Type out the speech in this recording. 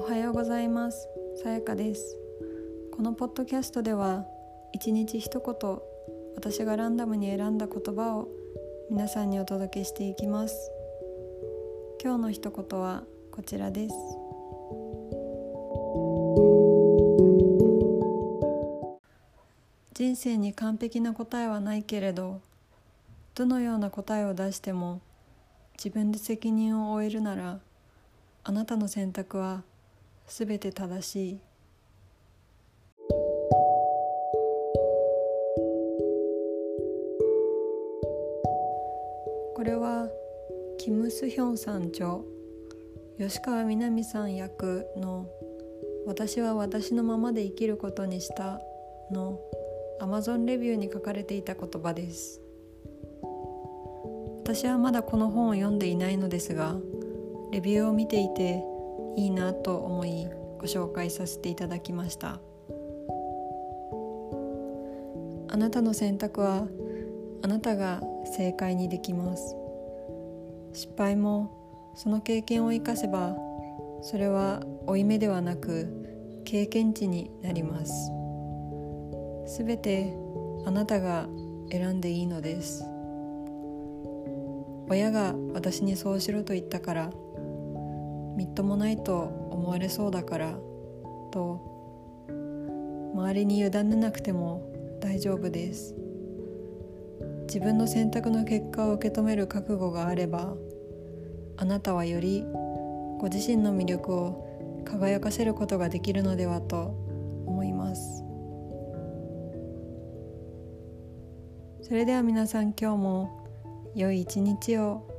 おはようございます。さやかです。このポッドキャストでは一日一言私がランダムに選んだ言葉を皆さんにお届けしていきます。今日の一言はこちらです。人生に完璧な答えはないけれどどのような答えを出しても自分で責任を負えるならあなたの選択はすべて正しい。これはキム・スヒョンさん著吉川みなみさん役の「私は私のままで生きることにした」のアマゾンレビューに書かれていた言葉です。私はまだこの本を読んでいないのですがレビューを見ていていいなと思いご紹介させていただきました。あなたの選択はあなたが正解にできます。失敗もその経験を生かせばそれは負い目ではなく経験値になります。すべてあなたが選んでいいのです。親が私にそうしろと言ったからみっともないと思われそうだからと周りに委ねなくても大丈夫です。自分の選択の結果を受け止める覚悟があればあなたはよりご自身の魅力を輝かせることができるのではと思います。それでは皆さん今日も良い一日を。